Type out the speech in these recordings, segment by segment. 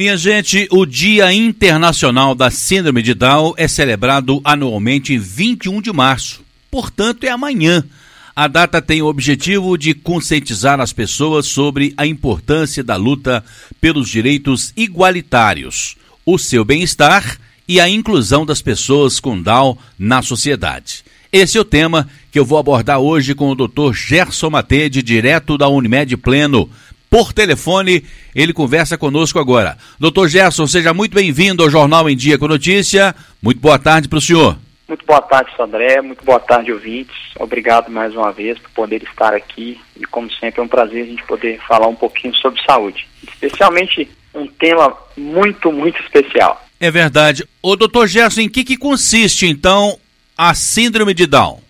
Minha gente, o Dia Internacional da Síndrome de Down é celebrado anualmente em 21 de março. Portanto, é amanhã. A data tem o objetivo de conscientizar as pessoas sobre a importância da luta pelos direitos igualitários, o seu bem-estar e a inclusão das pessoas com Down na sociedade. Esse é o tema que eu vou abordar hoje com o Dr. Gerson Matede, direto da Unimed Pleno por telefone. Ele conversa conosco agora. Doutor Gerson, seja muito bem-vindo ao Jornal em Dia com Notícia. Muito boa tarde para o senhor. Muito boa tarde, Sandré. Muito boa tarde, ouvintes. Obrigado mais uma vez por poder estar aqui. E, como sempre, é um prazer a gente poder falar um pouquinho sobre saúde. Especialmente um tema muito, muito especial. É verdade. Ô, doutor Gerson, em que, que consiste, então, a síndrome de Down?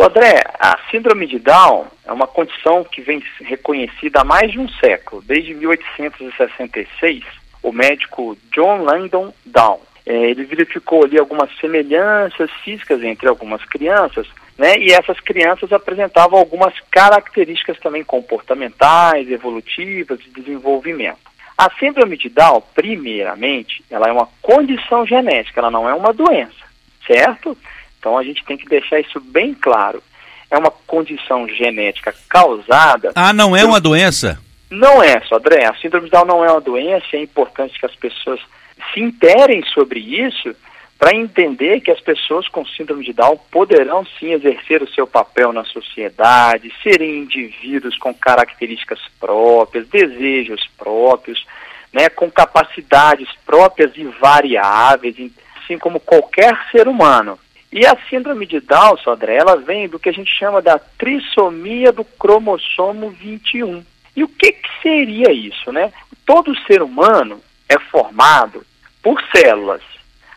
Sodré, a síndrome de Down é uma condição que vem reconhecida há mais de um século. Desde 1866, o médico John Langdon Down, é, ele verificou ali algumas semelhanças físicas entre algumas crianças, né? E essas crianças apresentavam algumas características também comportamentais, evolutivas, de desenvolvimento. A síndrome de Down, primeiramente, ela é uma condição genética, ela não é uma doença, certo? Então a gente tem que deixar isso bem claro. É uma condição genética causada. Ah, não é uma doença? Não é, Sodré. A síndrome de Down não é uma doença. É importante que as pessoas se interem sobre isso para entender que as pessoas com síndrome de Down poderão sim exercer o seu papel na sociedade, serem indivíduos com características próprias, desejos próprios, né, com capacidades próprias e variáveis, assim como qualquer ser humano. E a síndrome de Down, Sodré, ela vem do que a gente chama da trissomia do cromossomo 21. E o que, que seria isso, né? Todo ser humano é formado por células.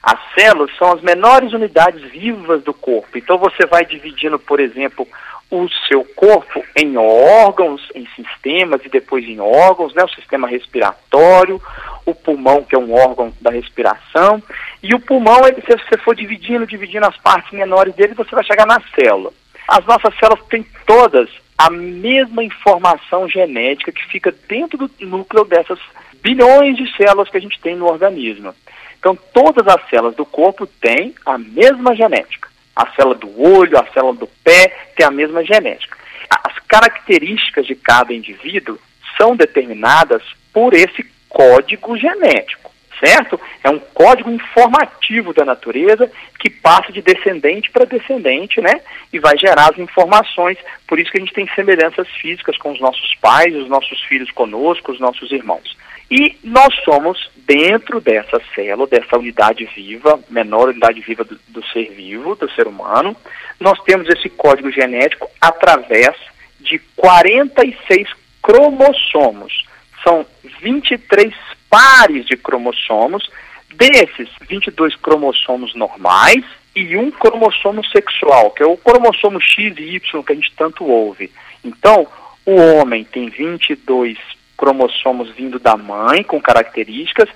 As células são as menores unidades vivas do corpo. Então você vai dividindo, por exemplo, o seu corpo em órgãos, em sistemas e depois em órgãos, né? O sistema respiratório, o pulmão, que é um órgão da respiração, e o pulmão, ele, se você for dividindo, dividindo as partes menores dele, você vai chegar na célula. As nossas células têm todas a mesma informação genética que fica dentro do núcleo dessas bilhões de células que a gente tem no organismo. Então, todas as células do corpo têm a mesma genética. A célula do olho, a célula do pé tem a mesma genética. As características de cada indivíduo são determinadas por esse código genético, certo? É um código informativo da natureza que passa de descendente para descendente, né? E vai gerar as informações. Por isso que a gente tem semelhanças físicas com os nossos pais, os nossos filhos conosco, os nossos irmãos. E nós somos dentro dessa célula, dessa unidade viva, menor unidade viva do, do ser vivo, do ser humano, nós temos esse código genético através de 46 cromossomos são 23 pares de cromossomos, desses 22 cromossomos normais e um cromossomo sexual, que é o cromossomo X e Y que a gente tanto ouve. Então, o homem tem 22 cromossomos vindo da mãe, com características,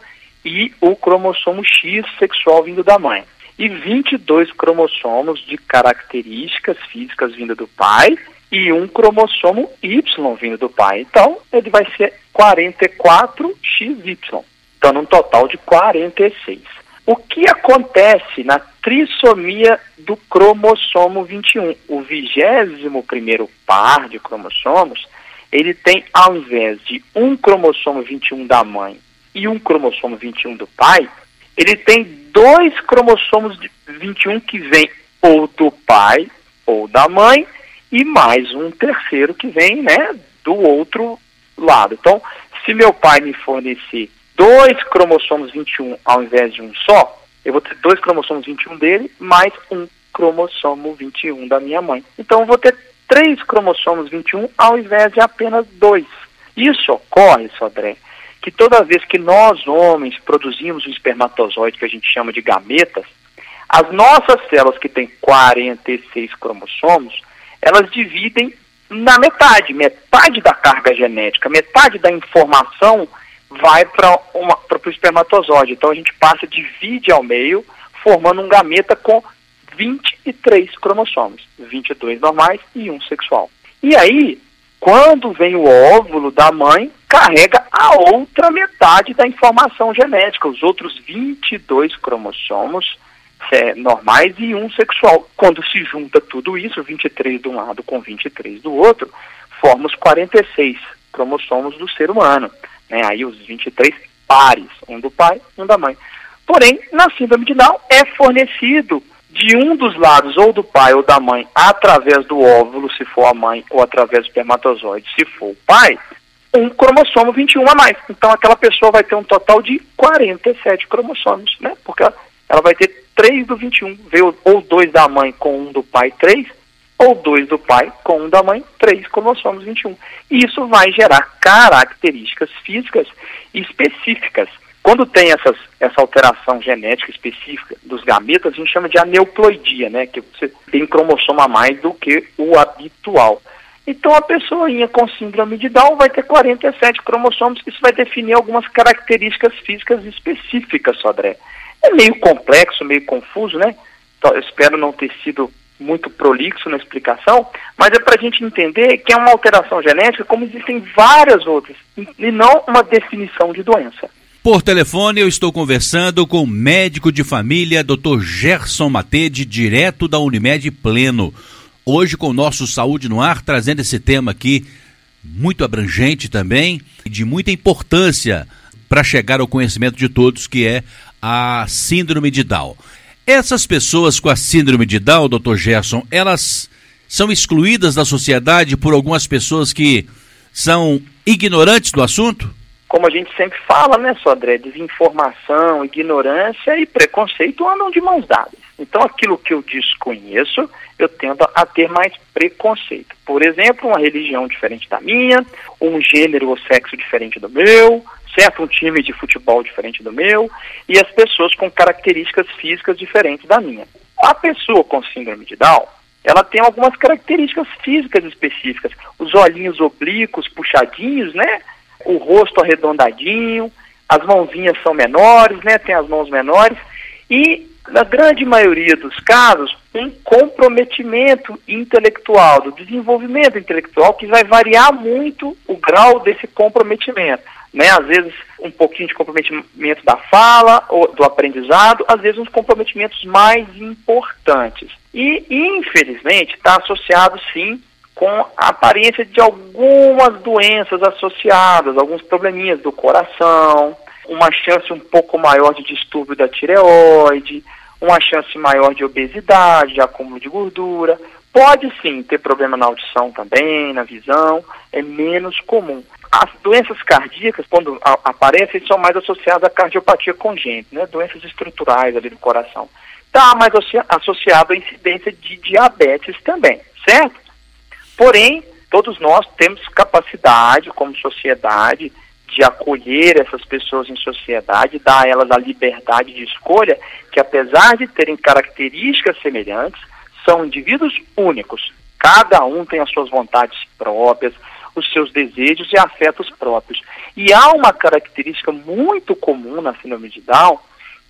e o cromossomo X sexual vindo da mãe. E 22 cromossomos de características físicas vindo do pai e um cromossomo Y vindo do pai. Então, ele vai ser 44XY. Então, num total de 46. O que acontece na trissomia do cromossomo 21? O 21 par de cromossomos, ele tem, ao invés de um cromossomo 21 da mãe e um cromossomo 21 do pai, ele tem dois cromossomos 21 que vêm ou do pai ou da mãe e mais um terceiro que vem, né, do outro lado. Então, se meu pai me fornecer dois cromossomos 21 ao invés de um só, eu vou ter dois cromossomos 21 dele, mais um cromossomo 21 da minha mãe. Então, eu vou ter três cromossomos 21 ao invés de apenas dois. Isso ocorre, Sodré, que toda vez que nós, homens, produzimos um espermatozoide que a gente chama de gametas, as nossas células que têm 46 cromossomos, elas dividem na metade, metade da carga genética, metade da informação vai para o espermatozoide. Então a gente passa, divide ao meio, formando um gameta com 23 cromossomos, 22 normais e um sexual. E aí, quando vem o óvulo da mãe, carrega a outra metade da informação genética, os outros 22 cromossomos é, normais e um sexual. Quando se junta tudo isso, 23 de um lado com 23 do outro, forma os 46 cromossomos do ser humano. Né? Aí os 23 pares, um do pai, um da mãe. Porém, na síndrome de Down é fornecido de um dos lados, ou do pai ou da mãe, através do óvulo, se for a mãe, ou através do espermatozoide, se for o pai, um cromossomo 21 a mais. Então aquela pessoa vai ter um total de 47 cromossomos, né? Porque ela, ela vai ter 3 do 21, veio ou dois da mãe com um do pai, 3, ou dois do pai com um da mãe, 3 cromossomos 21. E isso vai gerar características físicas específicas quando tem essas, essa alteração genética específica dos gametas, a gente chama de aneuploidia, né? Que você tem cromossomo a mais do que o habitual. Então a pessoinha com síndrome de Down vai ter 47 cromossomos, isso vai definir algumas características físicas específicas, Sodré. É meio complexo, meio confuso, né? Então, espero não ter sido muito prolixo na explicação, mas é para a gente entender que é uma alteração genética como existem várias outras, e não uma definição de doença. Por telefone, eu estou conversando com o médico de família, Dr. Gerson Matede, direto da Unimed Pleno. Hoje, com o nosso Saúde no Ar, trazendo esse tema aqui, muito abrangente também, e de muita importância para chegar ao conhecimento de todos, que é a Síndrome de Down. Essas pessoas com a Síndrome de Down, Dr. Gerson, elas são excluídas da sociedade por algumas pessoas que são ignorantes do assunto? Como a gente sempre fala, né, Sodré, desinformação, ignorância e preconceito andam de mãos dadas. Então, aquilo que eu desconheço, eu tendo a ter mais preconceito. Por exemplo, uma religião diferente da minha, um gênero ou sexo diferente do meu, certo? Um time de futebol diferente do meu, e as pessoas com características físicas diferentes da minha. A pessoa com síndrome de Down, ela tem algumas características físicas específicas. Os olhinhos oblíquos, puxadinhos, né? O rosto arredondadinho, as mãozinhas são menores, né? Tem as mãos menores e na grande maioria dos casos, um comprometimento intelectual, do desenvolvimento intelectual, que vai variar muito o grau desse comprometimento. Né? Às vezes, um pouquinho de comprometimento da fala, ou do aprendizado, às vezes, uns comprometimentos mais importantes. E, infelizmente, está associado, sim, com a aparência de algumas doenças associadas, alguns probleminhas do coração, uma chance um pouco maior de distúrbio da tireoide, uma chance maior de obesidade, de acúmulo de gordura. Pode sim ter problema na audição também, na visão, é menos comum. As doenças cardíacas, quando aparecem, são mais associadas à cardiopatia congênita, né? doenças estruturais ali do coração. Está mais associado à incidência de diabetes também, certo? Porém, todos nós temos capacidade, como sociedade, de acolher essas pessoas em sociedade, dar a elas a liberdade de escolha, que apesar de terem características semelhantes, são indivíduos únicos. Cada um tem as suas vontades próprias, os seus desejos e afetos próprios. E há uma característica muito comum na síndrome de Down,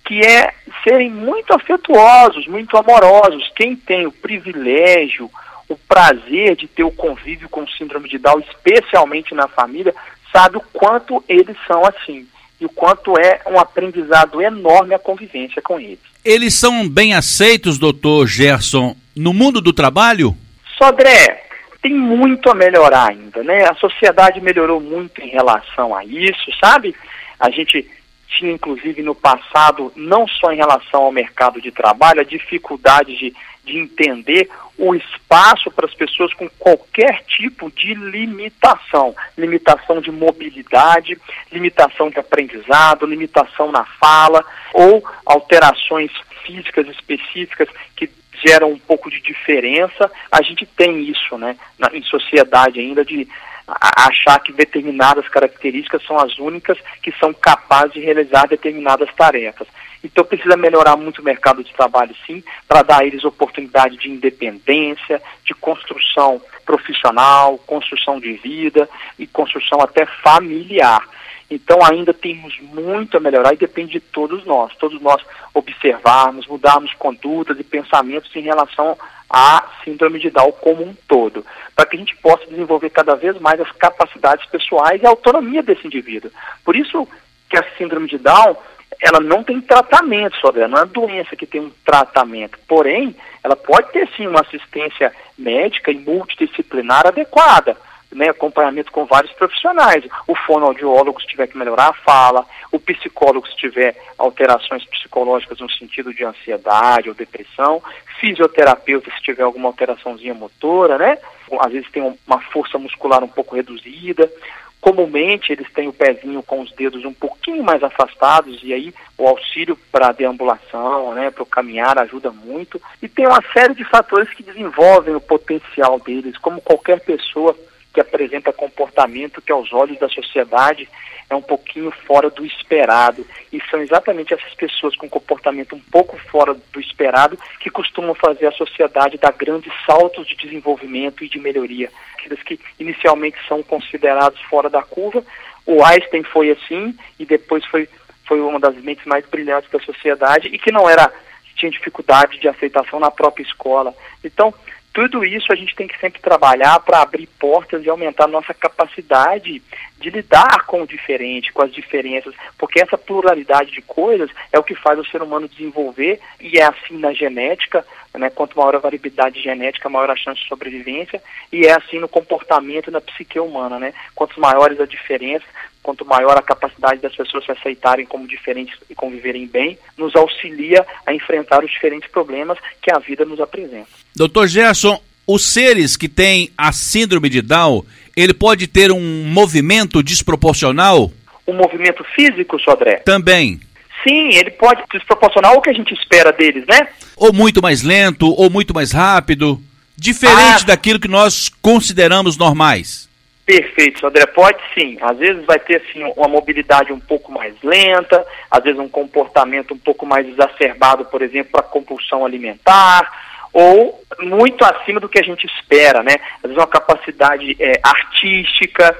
que é serem muito afetuosos, muito amorosos. Quem tem o privilégio, o prazer de ter o convívio com síndrome de Down, especialmente na família, sabe o quanto eles são assim e o quanto é um aprendizado enorme a convivência com eles. Eles são bem aceitos, doutor Gerson, no mundo do trabalho? Sodré, tem muito a melhorar ainda, né? A sociedade melhorou muito em relação a isso, sabe? A gente tinha, inclusive, no passado, não só em relação ao mercado de trabalho, a dificuldade de, de entender o espaço para as pessoas com qualquer tipo de limitação. Limitação de mobilidade, limitação de aprendizado, limitação na fala, ou alterações físicas específicas que geram um pouco de diferença. A gente tem isso, né, na, em sociedade ainda, de achar que determinadas características são as únicas que são capazes de realizar determinadas tarefas. Então precisa melhorar muito o mercado de trabalho, sim, para dar a eles oportunidade de independência, de construção profissional, construção de vida e construção até familiar. Então ainda temos muito a melhorar e depende de todos nós, todos nós observarmos, mudarmos condutas e pensamentos em relação a síndrome de Down como um todo, para que a gente possa desenvolver cada vez mais as capacidades pessoais e a autonomia desse indivíduo. Por isso que a síndrome de Down ela não tem tratamento sobre não é uma doença que tem um tratamento. Porém, ela pode ter sim uma assistência médica e multidisciplinar adequada. Né, acompanhamento com vários profissionais. O fonoaudiólogo se tiver que melhorar a fala, o psicólogo se tiver alterações psicológicas no sentido de ansiedade ou depressão, fisioterapeuta se tiver alguma alteraçãozinha motora, né? Às vezes tem uma força muscular um pouco reduzida, Comumente eles têm o pezinho com os dedos um pouquinho mais afastados e aí o auxílio para a deambulação, né, para o caminhar ajuda muito. E tem uma série de fatores que desenvolvem o potencial deles, como qualquer pessoa que apresenta comportamento que aos olhos da sociedade é um pouquinho fora do esperado. E são exatamente essas pessoas com comportamento um pouco fora do esperado que costumam fazer a sociedade dar grandes saltos de desenvolvimento e de melhoria. Aqueles que inicialmente são considerados fora da curva. O Einstein foi assim e depois foi, foi uma das mentes mais brilhantes da sociedade e que não era tinha dificuldade de aceitação na própria escola. Então, tudo isso a gente tem que sempre trabalhar para abrir portas e aumentar nossa capacidade de lidar com o diferente, com as diferenças, porque essa pluralidade de coisas é o que faz o ser humano desenvolver e é assim na genética, né? Quanto maior a variabilidade genética, maior a chance de sobrevivência e é assim no comportamento e na psique humana, né? Quanto maiores a diferença, quanto maior a capacidade das pessoas se aceitarem como diferentes e conviverem bem, nos auxilia a enfrentar os diferentes problemas que a vida nos apresenta. Doutor Gerson, os seres que têm a síndrome de Down, ele pode ter um movimento desproporcional? Um movimento físico, Sodré? Também. Sim, ele pode desproporcional ao que a gente espera deles, né? Ou muito mais lento, ou muito mais rápido. Diferente ah. daquilo que nós consideramos normais. Perfeito, André. Pode sim. Às vezes vai ter assim, uma mobilidade um pouco mais lenta, às vezes um comportamento um pouco mais exacerbado, por exemplo, para compulsão alimentar, ou muito acima do que a gente espera, né? Às vezes uma capacidade é, artística,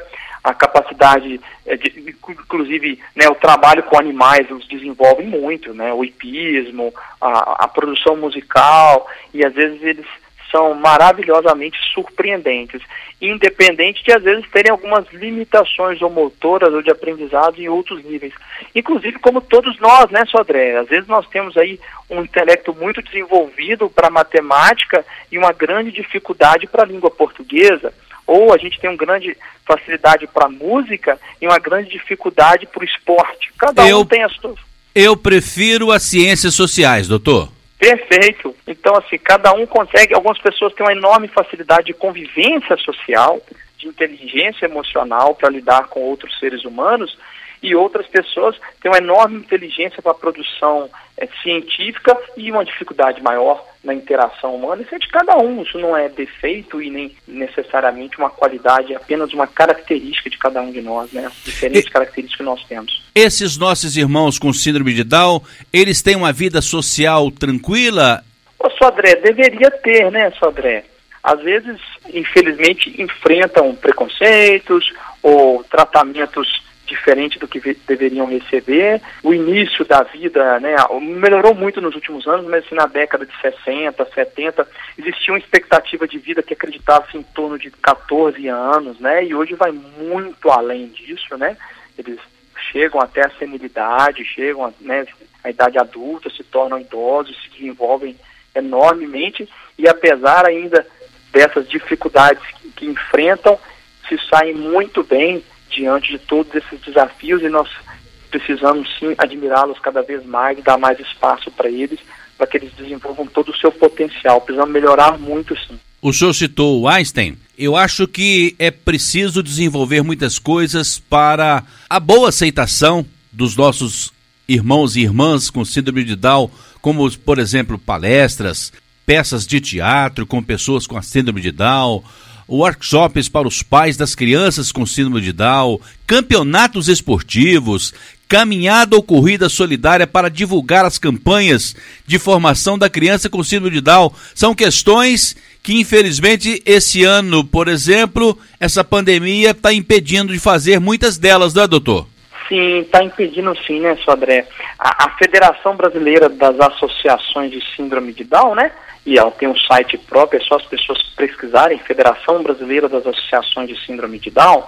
a capacidade, é, de, inclusive, né, o trabalho com animais os desenvolve muito, né? O hipismo, a, a produção musical, e às vezes eles são maravilhosamente surpreendentes, independente de às vezes terem algumas limitações ou motoras ou de aprendizado em outros níveis. Inclusive como todos nós, né, Sodré? Às vezes nós temos aí um intelecto muito desenvolvido para matemática e uma grande dificuldade para a língua portuguesa, ou a gente tem uma grande facilidade para música e uma grande dificuldade para o esporte. Cada eu, um tem as suas. Eu prefiro as ciências sociais, doutor. Perfeito. Então, assim, cada um consegue. Algumas pessoas têm uma enorme facilidade de convivência social, de inteligência emocional para lidar com outros seres humanos, e outras pessoas têm uma enorme inteligência para a produção é, científica e uma dificuldade maior na interação humana. Isso é de cada um, isso não é defeito e nem necessariamente uma qualidade, é apenas uma característica de cada um de nós, né? As diferentes e, características que nós temos. Esses nossos irmãos com síndrome de Down, eles têm uma vida social tranquila? Ô, Sodré, deveria ter, né, Sodré? Às vezes, infelizmente, enfrentam preconceitos ou tratamentos diferente do que deveriam receber. O início da vida, né, melhorou muito nos últimos anos, mas assim, na década de 60, 70, existia uma expectativa de vida que acreditava-se em torno de 14 anos, né, e hoje vai muito além disso, né, eles chegam até a senilidade, chegam né, à idade adulta, se tornam idosos, se desenvolvem enormemente, e apesar ainda dessas dificuldades que, que enfrentam, se saem muito bem diante de todos esses desafios e nós precisamos sim admirá-los cada vez mais, dar mais espaço para eles, para que eles desenvolvam todo o seu potencial. Precisamos melhorar muito sim. O senhor citou o Einstein. Eu acho que é preciso desenvolver muitas coisas para a boa aceitação dos nossos irmãos e irmãs com síndrome de Down, como, por exemplo, palestras, peças de teatro com pessoas com a síndrome de Down, workshops para os pais das crianças com síndrome de Down, campeonatos esportivos, caminhada ou corrida solidária para divulgar as campanhas de formação da criança com síndrome de Down. São questões que, infelizmente, esse ano, por exemplo, essa pandemia está impedindo de fazer muitas delas, não é, doutor? Sim, está impedindo sim, né, Sodré? A, a Federação Brasileira das Associações de Síndrome de Down, né? E ela tem um site próprio, é só as pessoas pesquisarem, Federação Brasileira das Associações de Síndrome de Down,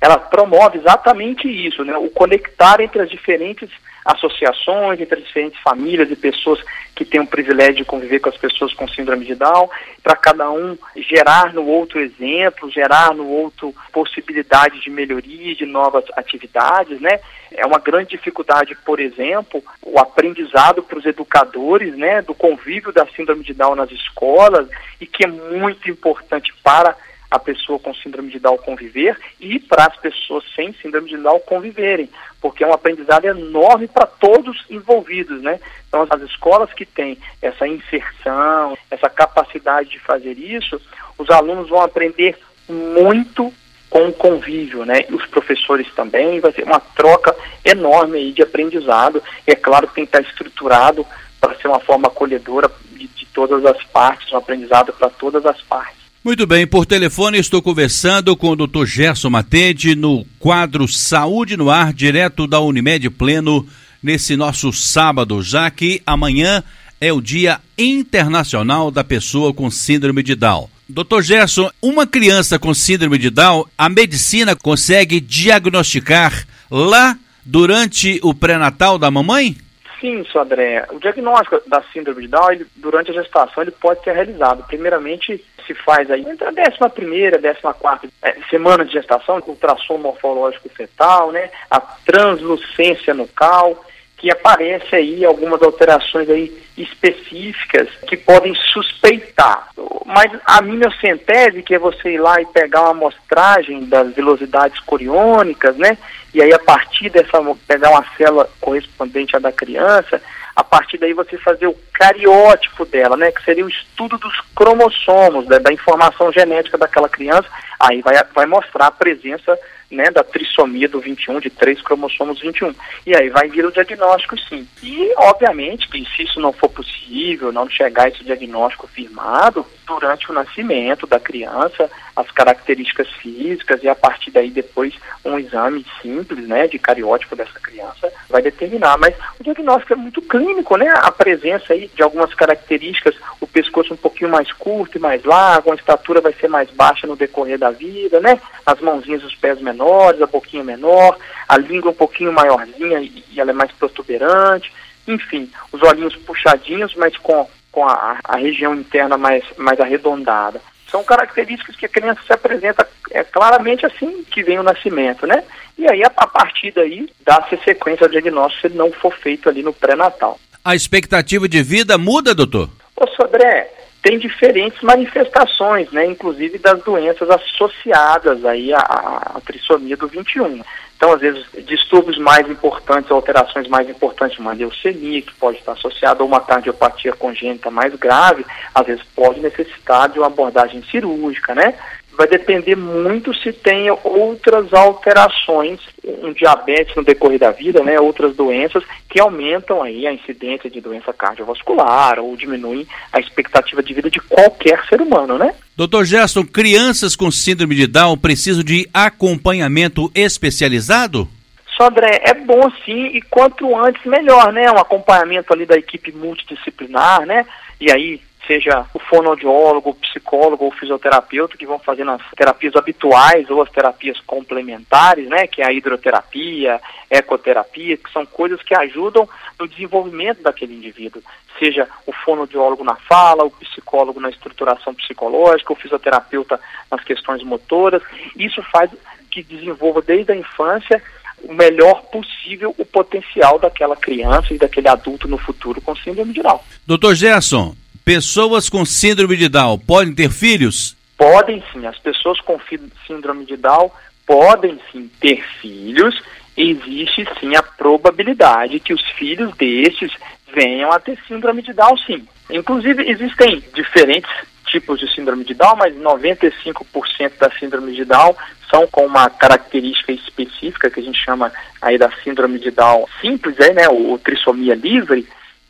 ela promove exatamente isso, né, o conectar entre as diferentes associações, entre diferentes famílias e pessoas que têm o privilégio de conviver com as pessoas com síndrome de Down, para cada um gerar no outro exemplo, gerar no outro possibilidade de melhoria, de novas atividades, né? É uma grande dificuldade, por exemplo, o aprendizado para os educadores, né, do convívio da síndrome de Down nas escolas e que é muito importante para a pessoa com síndrome de Down conviver e para as pessoas sem síndrome de Down conviverem, porque é um aprendizado enorme para todos envolvidos, né? Então as escolas que têm essa inserção, essa capacidade de fazer isso, os alunos vão aprender muito com o convívio, né? E os professores também, vai ser uma troca enorme aí de aprendizado. E é claro que tem que estar estruturado para ser uma forma acolhedora de, de todas as partes, um aprendizado para todas as partes. Muito bem, por telefone estou conversando com o Dr. Gerson Matede no quadro Saúde no Ar, direto da Unimed Pleno, nesse nosso sábado, já que amanhã é o Dia Internacional da Pessoa com Síndrome de Down. Doutor Gerson, uma criança com síndrome de Down, a medicina consegue diagnosticar lá durante o pré-natal da mamãe? Sim, André. O diagnóstico da síndrome de Down, ele, durante a gestação, ele pode ser realizado. Primeiramente, se faz aí entre a 11 primeira, 14 quarta é, semana de gestação, com ultrassom morfológico fetal, né? A translucência nucal, que aparece aí algumas alterações aí específicas que podem suspeitar. Mas a miniocentese, que é você ir lá e pegar uma amostragem das velocidades coriônicas, né? E aí a partir dessa, pegar uma célula correspondente à da criança, a partir daí você fazer o cariótipo dela, né? Que seria o estudo dos cromossomos, né, da informação genética daquela criança, aí vai, vai mostrar a presença né, da trissomia do 21, de três cromossomos 21. E aí vai vir o diagnóstico, sim. E, obviamente, que se isso não for possível, não chegar a esse diagnóstico firmado, durante o nascimento da criança, as características físicas e a partir daí depois um exame simples, né, de cariótipo dessa criança vai determinar. Mas o diagnóstico é muito clínico, né, a presença aí de algumas características, o pescoço um pouquinho mais curto e mais largo, a estatura vai ser mais baixa no decorrer da vida, né, as mãozinhas e os pés menores, a boquinha menor, a língua um pouquinho maiorzinha e, e ela é mais protuberante, enfim, os olhinhos puxadinhos, mas com com a, a região interna mais, mais arredondada. São características que a criança se apresenta é, claramente assim que vem o nascimento, né? E aí, a, a partir daí, dá-se sequência ao diagnóstico se ele não for feito ali no pré-natal. A expectativa de vida muda, doutor? Ô, Sodré, tem diferentes manifestações, né? Inclusive das doenças associadas aí à, à trissomia do 21. Então, às vezes, distúrbios mais importantes, alterações mais importantes, uma leucemia, que pode estar associada a uma cardiopatia congênita mais grave, às vezes pode necessitar de uma abordagem cirúrgica, né? Vai depender muito se tem outras alterações, um diabetes no decorrer da vida, né, outras doenças que aumentam aí a incidência de doença cardiovascular ou diminuem a expectativa de vida de qualquer ser humano, né? Doutor Gerson, crianças com síndrome de Down precisam de acompanhamento especializado? Sodré, é bom sim e quanto antes melhor, né? Um acompanhamento ali da equipe multidisciplinar, né? E aí seja o fonoaudiólogo, o psicólogo ou fisioterapeuta que vão fazendo as terapias habituais ou as terapias complementares, né, que é a hidroterapia, ecoterapia, que são coisas que ajudam no desenvolvimento daquele indivíduo, seja o fonoaudiólogo na fala, o psicólogo na estruturação psicológica, o fisioterapeuta nas questões motoras. Isso faz que desenvolva desde a infância o melhor possível o potencial daquela criança e daquele adulto no futuro com síndrome de Down. Doutor Gerson, Pessoas com síndrome de Down podem ter filhos? Podem sim. As pessoas com síndrome de Down podem sim ter filhos. Existe sim a probabilidade que os filhos destes venham a ter síndrome de Down, sim. Inclusive, existem diferentes tipos de síndrome de Down, mas 95% da síndrome de Down são com uma característica específica que a gente chama aí da síndrome de Down simples, é, né, o, trissomia livre,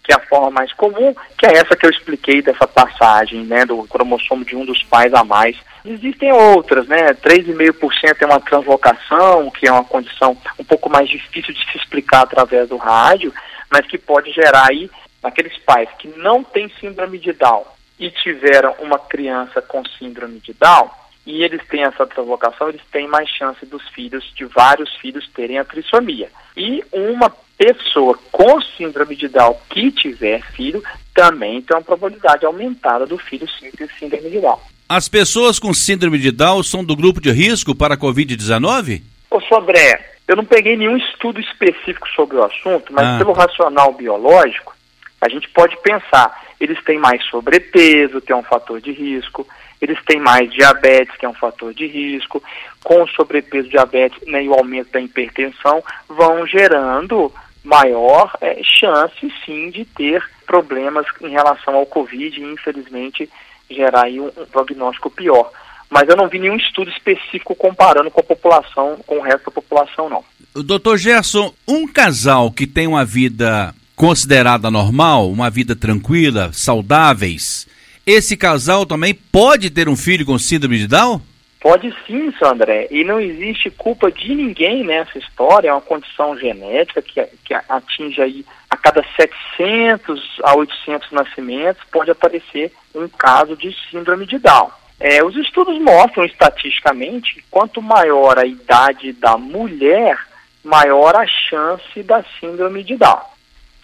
que é a forma mais comum, que é essa que eu expliquei dessa passagem, né, do cromossomo de um dos pais a mais. Existem outras, né, 3,5% é uma translocação, que é uma condição um pouco mais difícil de se explicar através do rádio, mas que pode gerar aí, naqueles pais que não têm síndrome de Down, e tiveram uma criança com síndrome de Down, e eles têm essa translocação, eles têm mais chance dos filhos, de vários filhos terem a trissomia. E uma pessoa com síndrome de Down que tiver filho também tem uma probabilidade aumentada do filho sim ter síndrome de Down. As pessoas com síndrome de Down são do grupo de risco para a Covid-19? Ô, Sobré, eu não peguei nenhum estudo específico sobre o assunto, mas ah. pelo racional biológico, a gente pode pensar, eles têm mais sobrepeso, que é um fator de risco, eles têm mais diabetes, que é um fator de risco, com sobrepeso, diabetes né, e o aumento da hipertensão vão gerando maior é, chance, sim, de ter problemas em relação ao Covid e, infelizmente, gerar aí um, um prognóstico pior. Mas eu não vi nenhum estudo específico comparando com a população, com o resto da população, não. Doutor Gerson, um casal que tem uma vida considerada normal, uma vida tranquila, saudáveis, esse casal também pode ter um filho com síndrome de Down? Pode sim, Sandré. E não existe culpa de ninguém nessa história. É uma condição genética que, que atinge aí a cada 700 a 800 nascimentos pode aparecer um caso de síndrome de Down. É, os estudos mostram estatisticamente que quanto maior a idade da mulher, maior a chance da síndrome de Down,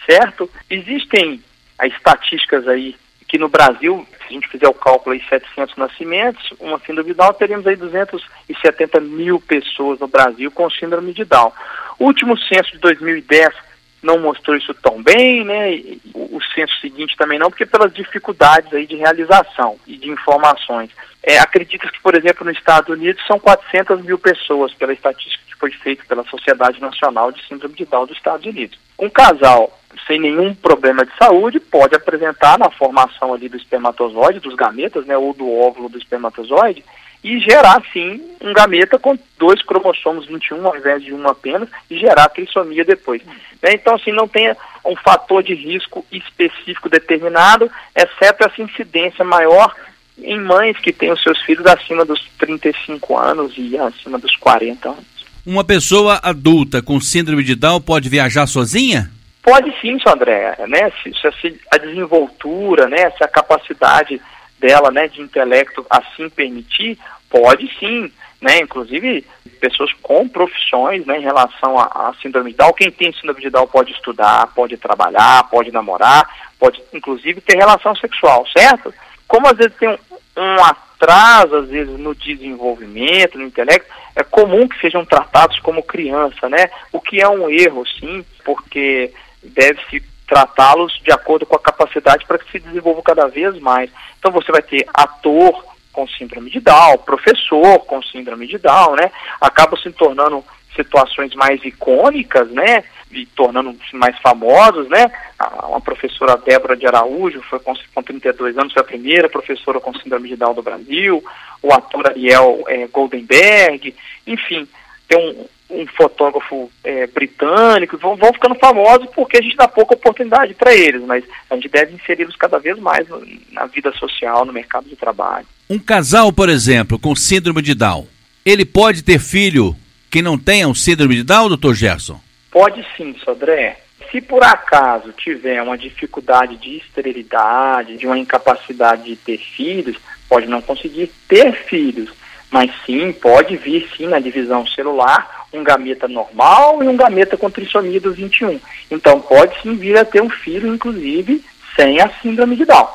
certo? Existem estatísticas aí que no Brasil, se a gente fizer o cálculo aí 700 nascimentos, uma síndrome de Down, teríamos aí 270 mil pessoas no Brasil com síndrome de Down. O último censo de 2010 não mostrou isso tão bem, né? O, o censo seguinte também não, porque pelas dificuldades aí de realização e de informações. É, acredita que, por exemplo, nos Estados Unidos são 400 mil pessoas, pela estatística que foi feita pela Sociedade Nacional de Síndrome de Down dos Estados Unidos. Um casal sem nenhum problema de saúde, pode apresentar na formação ali do espermatozoide, dos gametas, né, ou do óvulo do espermatozoide, e gerar, sim, um gameta com dois cromossomos 21 ao invés de um apenas, e gerar trissomia depois. Né? Então, assim, não tem um fator de risco específico determinado, exceto essa incidência maior em mães que têm os seus filhos acima dos 35 anos e acima dos 40 anos. Uma pessoa adulta com síndrome de Down pode viajar sozinha? Pode sim, André, né? Se, se, a desenvoltura, né? Se a capacidade dela, né, de intelecto assim permitir, pode sim, né? Inclusive pessoas com profissões, né, em relação à síndrome de Down. Quem tem síndrome de Down pode estudar, pode trabalhar, pode namorar, pode inclusive ter relação sexual, certo? Como às vezes tem um, um atraso, às vezes, no desenvolvimento, no intelecto, é comum que sejam tratados como criança, né? O que é um erro, sim, porque deve-se tratá-los de acordo com a capacidade para que se desenvolvam cada vez mais. Então você vai ter ator com síndrome de Down, professor com síndrome de Down, né? Acabam se tornando situações mais icônicas, né? E tornando-se mais famosos, né? Uma professora Débora de Araújo foi com, com 32 anos, foi a primeira professora com síndrome de Down do Brasil, o ator Ariel é, Goldenberg, enfim, tem um, um fotógrafo é, britânico, vão, vão, ficando famosos porque a gente dá pouca oportunidade para eles, mas a gente deve inseri-los cada vez mais na vida social, no mercado de trabalho. Um casal, por exemplo, com síndrome de Down, ele pode ter filho que não tenha um síndrome de Down, doutor Gerson? Pode sim, Sodré. Se por acaso tiver uma dificuldade de esterilidade, de uma incapacidade de ter filhos, pode não conseguir ter filhos mas sim, pode vir sim na divisão celular um gameta normal e um gameta com trissomia do 21. Então pode sim vir a ter um filho, inclusive, sem a síndrome de Down.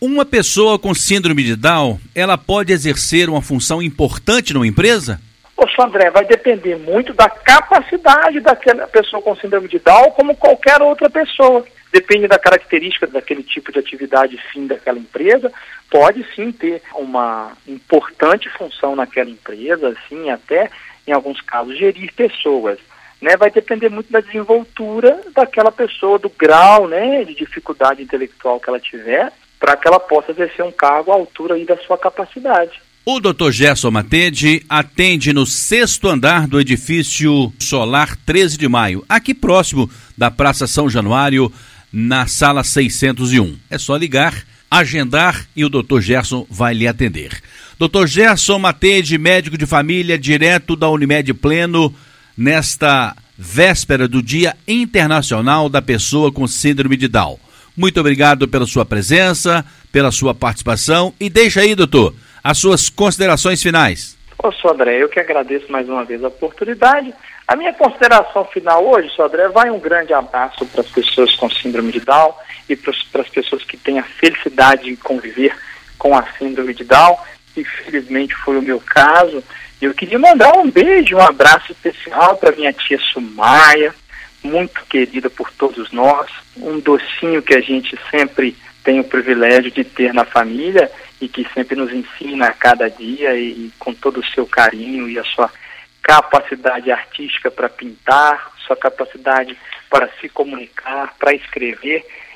Uma pessoa com síndrome de Down, ela pode exercer uma função importante numa empresa? Poxa, André, vai depender muito da capacidade daquela pessoa com síndrome de Down, como qualquer outra pessoa depende da característica daquele tipo de atividade sim daquela empresa, pode sim ter uma importante função naquela empresa, assim, até em alguns casos gerir pessoas. Né, vai depender muito da desenvoltura daquela pessoa, do grau né, de dificuldade intelectual que ela tiver, para que ela possa exercer um cargo à altura aí da sua capacidade. O Dr. Gerson Matede atende no sexto andar do edifício Solar 13 de Maio, aqui próximo da Praça São Januário, na sala 601. É só ligar, agendar e o Dr. Gerson vai lhe atender. Dr. Gerson Matede, médico de família, direto da Unimed Pleno, nesta véspera do Dia Internacional da Pessoa com Síndrome de Down. Muito obrigado pela sua presença, pela sua participação e deixa aí, doutor, as suas considerações finais. Ô, Sodré, eu que agradeço mais uma vez a oportunidade. A minha consideração final hoje, Sodré, vai um grande abraço para as pessoas com síndrome de Down e para as pessoas que têm a felicidade de conviver com a síndrome de Down. Infelizmente foi o meu caso. Eu queria mandar um beijo, um abraço especial para minha tia Sumaia, muito querida por todos nós, um docinho que a gente sempre tem o privilégio de ter na família e que sempre nos ensina a cada dia e, e com todo o seu carinho e a sua capacidade artística para pintar, sua capacidade para se comunicar, para escrever